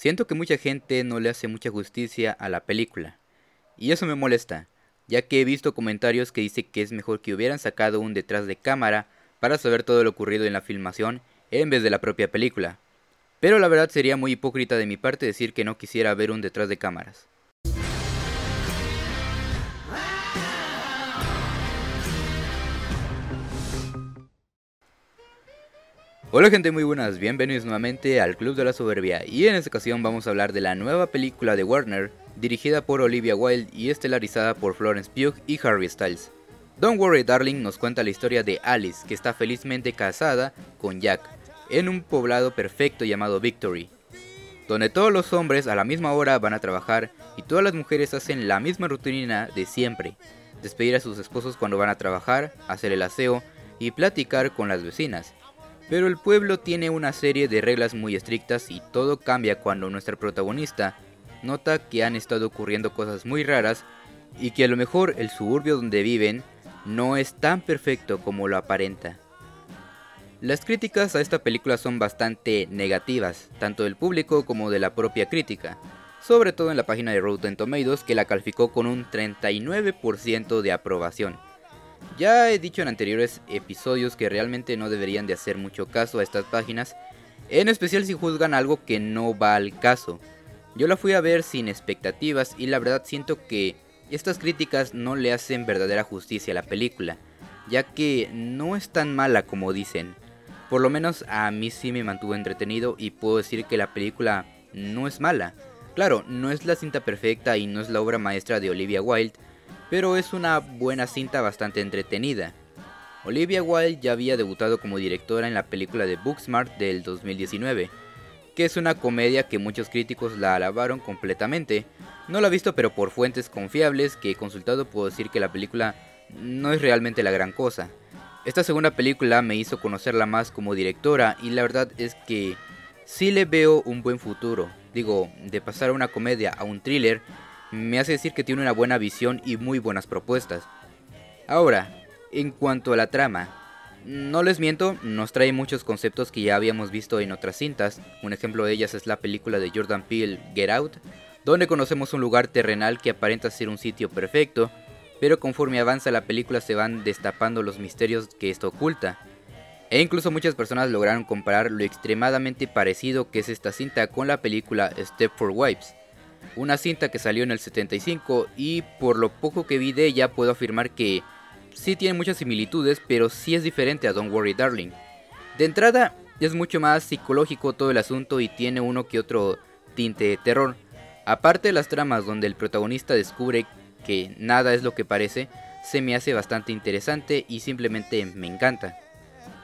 Siento que mucha gente no le hace mucha justicia a la película. Y eso me molesta, ya que he visto comentarios que dicen que es mejor que hubieran sacado un detrás de cámara para saber todo lo ocurrido en la filmación en vez de la propia película. Pero la verdad sería muy hipócrita de mi parte decir que no quisiera ver un detrás de cámaras. Hola gente muy buenas, bienvenidos nuevamente al Club de la Soberbia. Y en esta ocasión vamos a hablar de la nueva película de Warner dirigida por Olivia Wilde y estelarizada por Florence Pugh y Harry Styles. Don't Worry Darling nos cuenta la historia de Alice que está felizmente casada con Jack en un poblado perfecto llamado Victory, donde todos los hombres a la misma hora van a trabajar y todas las mujeres hacen la misma rutina de siempre, despedir a sus esposos cuando van a trabajar, hacer el aseo y platicar con las vecinas pero el pueblo tiene una serie de reglas muy estrictas y todo cambia cuando nuestra protagonista nota que han estado ocurriendo cosas muy raras y que a lo mejor el suburbio donde viven no es tan perfecto como lo aparenta. Las críticas a esta película son bastante negativas, tanto del público como de la propia crítica, sobre todo en la página de Rotten Tomatoes que la calificó con un 39% de aprobación. Ya he dicho en anteriores episodios que realmente no deberían de hacer mucho caso a estas páginas, en especial si juzgan algo que no va al caso. Yo la fui a ver sin expectativas y la verdad siento que estas críticas no le hacen verdadera justicia a la película, ya que no es tan mala como dicen. Por lo menos a mí sí me mantuvo entretenido y puedo decir que la película no es mala. Claro, no es la cinta perfecta y no es la obra maestra de Olivia Wilde, pero es una buena cinta bastante entretenida. Olivia Wilde ya había debutado como directora en la película de Booksmart del 2019, que es una comedia que muchos críticos la alabaron completamente. No la he visto pero por fuentes confiables que he consultado puedo decir que la película no es realmente la gran cosa. Esta segunda película me hizo conocerla más como directora y la verdad es que sí le veo un buen futuro. Digo, de pasar a una comedia a un thriller me hace decir que tiene una buena visión y muy buenas propuestas. Ahora, en cuanto a la trama, no les miento, nos trae muchos conceptos que ya habíamos visto en otras cintas. Un ejemplo de ellas es la película de Jordan Peele, Get Out, donde conocemos un lugar terrenal que aparenta ser un sitio perfecto, pero conforme avanza la película se van destapando los misterios que esto oculta. E incluso muchas personas lograron comparar lo extremadamente parecido que es esta cinta con la película Step for Wives, una cinta que salió en el 75 y por lo poco que vi de ella puedo afirmar que sí tiene muchas similitudes, pero sí es diferente a Don't Worry Darling. De entrada es mucho más psicológico todo el asunto y tiene uno que otro tinte de terror. Aparte de las tramas donde el protagonista descubre que nada es lo que parece, se me hace bastante interesante y simplemente me encanta.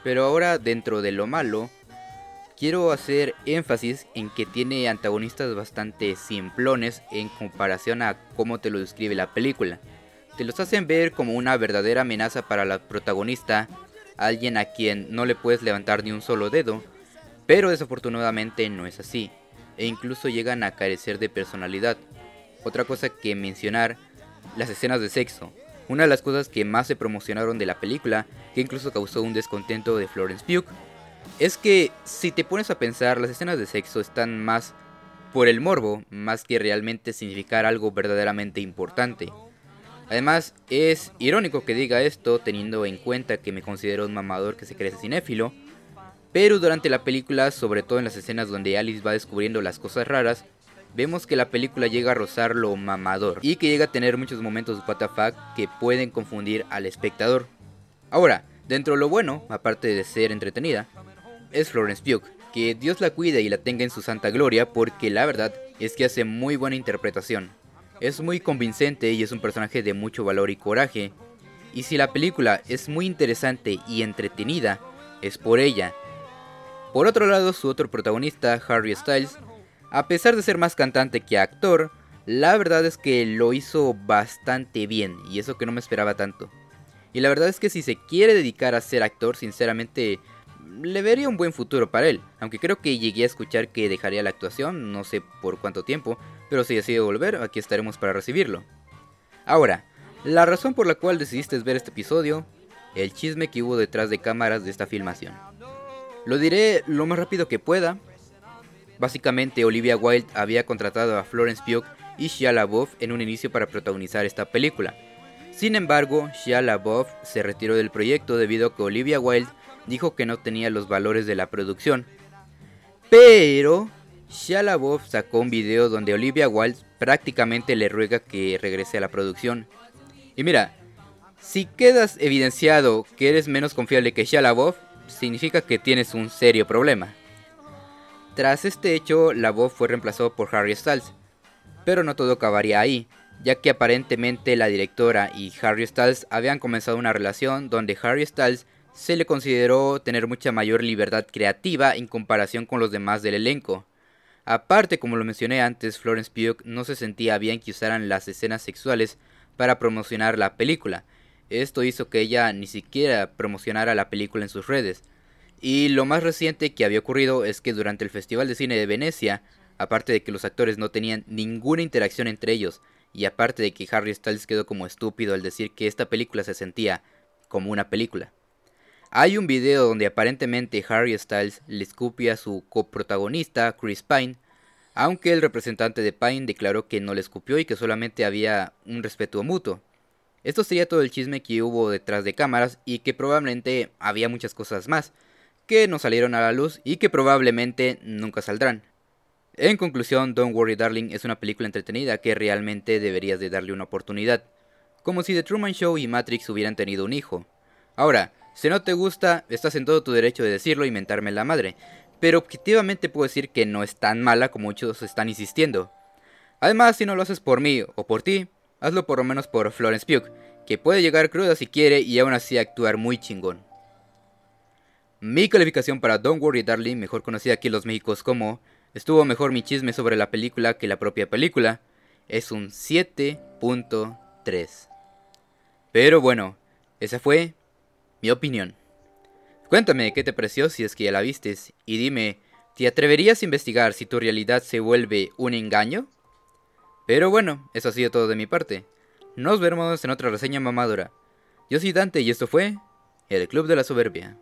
Pero ahora dentro de lo malo, quiero hacer énfasis en que tiene antagonistas bastante simplones en comparación a cómo te lo describe la película. Te los hacen ver como una verdadera amenaza para la protagonista, alguien a quien no le puedes levantar ni un solo dedo, pero desafortunadamente no es así, e incluso llegan a carecer de personalidad. Otra cosa que mencionar, las escenas de sexo. Una de las cosas que más se promocionaron de la película, que incluso causó un descontento de Florence Pugh, es que si te pones a pensar, las escenas de sexo están más por el morbo, más que realmente significar algo verdaderamente importante. Además, es irónico que diga esto teniendo en cuenta que me considero un mamador que se crece cinéfilo, pero durante la película, sobre todo en las escenas donde Alice va descubriendo las cosas raras, vemos que la película llega a rozar lo mamador y que llega a tener muchos momentos WTF que pueden confundir al espectador. Ahora, dentro de lo bueno, aparte de ser entretenida, es Florence Pugh, que Dios la cuide y la tenga en su santa gloria porque la verdad es que hace muy buena interpretación. Es muy convincente y es un personaje de mucho valor y coraje. Y si la película es muy interesante y entretenida, es por ella. Por otro lado, su otro protagonista, Harry Styles, a pesar de ser más cantante que actor, la verdad es que lo hizo bastante bien y eso que no me esperaba tanto. Y la verdad es que si se quiere dedicar a ser actor, sinceramente le vería un buen futuro para él, aunque creo que llegué a escuchar que dejaría la actuación, no sé por cuánto tiempo, pero si decide volver, aquí estaremos para recibirlo. Ahora, la razón por la cual decidiste ver este episodio, el chisme que hubo detrás de cámaras de esta filmación. Lo diré lo más rápido que pueda. Básicamente Olivia Wilde había contratado a Florence Pugh y Shia LaBeouf en un inicio para protagonizar esta película. Sin embargo, Shia LaBeouf se retiró del proyecto debido a que Olivia Wilde dijo que no tenía los valores de la producción. Pero Shia LaBeouf sacó un video donde Olivia Wilde prácticamente le ruega que regrese a la producción. Y mira, si quedas evidenciado que eres menos confiable que Shia LaBeouf, significa que tienes un serio problema. Tras este hecho, LaBeouf fue reemplazado por Harry Styles, pero no todo acabaría ahí, ya que aparentemente la directora y Harry Styles habían comenzado una relación donde Harry Styles se le consideró tener mucha mayor libertad creativa en comparación con los demás del elenco. Aparte, como lo mencioné antes, Florence Pugh no se sentía bien que usaran las escenas sexuales para promocionar la película. Esto hizo que ella ni siquiera promocionara la película en sus redes. Y lo más reciente que había ocurrido es que durante el Festival de Cine de Venecia, aparte de que los actores no tenían ninguna interacción entre ellos, y aparte de que Harry Styles quedó como estúpido al decir que esta película se sentía como una película. Hay un video donde aparentemente Harry Styles le escupía a su coprotagonista, Chris Pine, aunque el representante de Pine declaró que no le escupió y que solamente había un respeto mutuo. Esto sería todo el chisme que hubo detrás de cámaras y que probablemente había muchas cosas más, que no salieron a la luz y que probablemente nunca saldrán. En conclusión, Don't Worry Darling es una película entretenida que realmente deberías de darle una oportunidad, como si The Truman Show y Matrix hubieran tenido un hijo. Ahora, si no te gusta, estás en todo tu derecho de decirlo y mentarme la madre, pero objetivamente puedo decir que no es tan mala como muchos están insistiendo. Además, si no lo haces por mí o por ti, hazlo por lo menos por Florence Pugh, que puede llegar cruda si quiere y aún así actuar muy chingón. Mi calificación para Don't Worry Darling, mejor conocida aquí en los Méxicos como Estuvo mejor mi chisme sobre la película que la propia película, es un 7.3. Pero bueno, esa fue mi opinión. Cuéntame qué te pareció si es que ya la vistes y dime, ¿te atreverías a investigar si tu realidad se vuelve un engaño? Pero bueno, eso ha sido todo de mi parte. Nos vemos en otra reseña mamadora. Yo soy Dante y esto fue El Club de la Soberbia.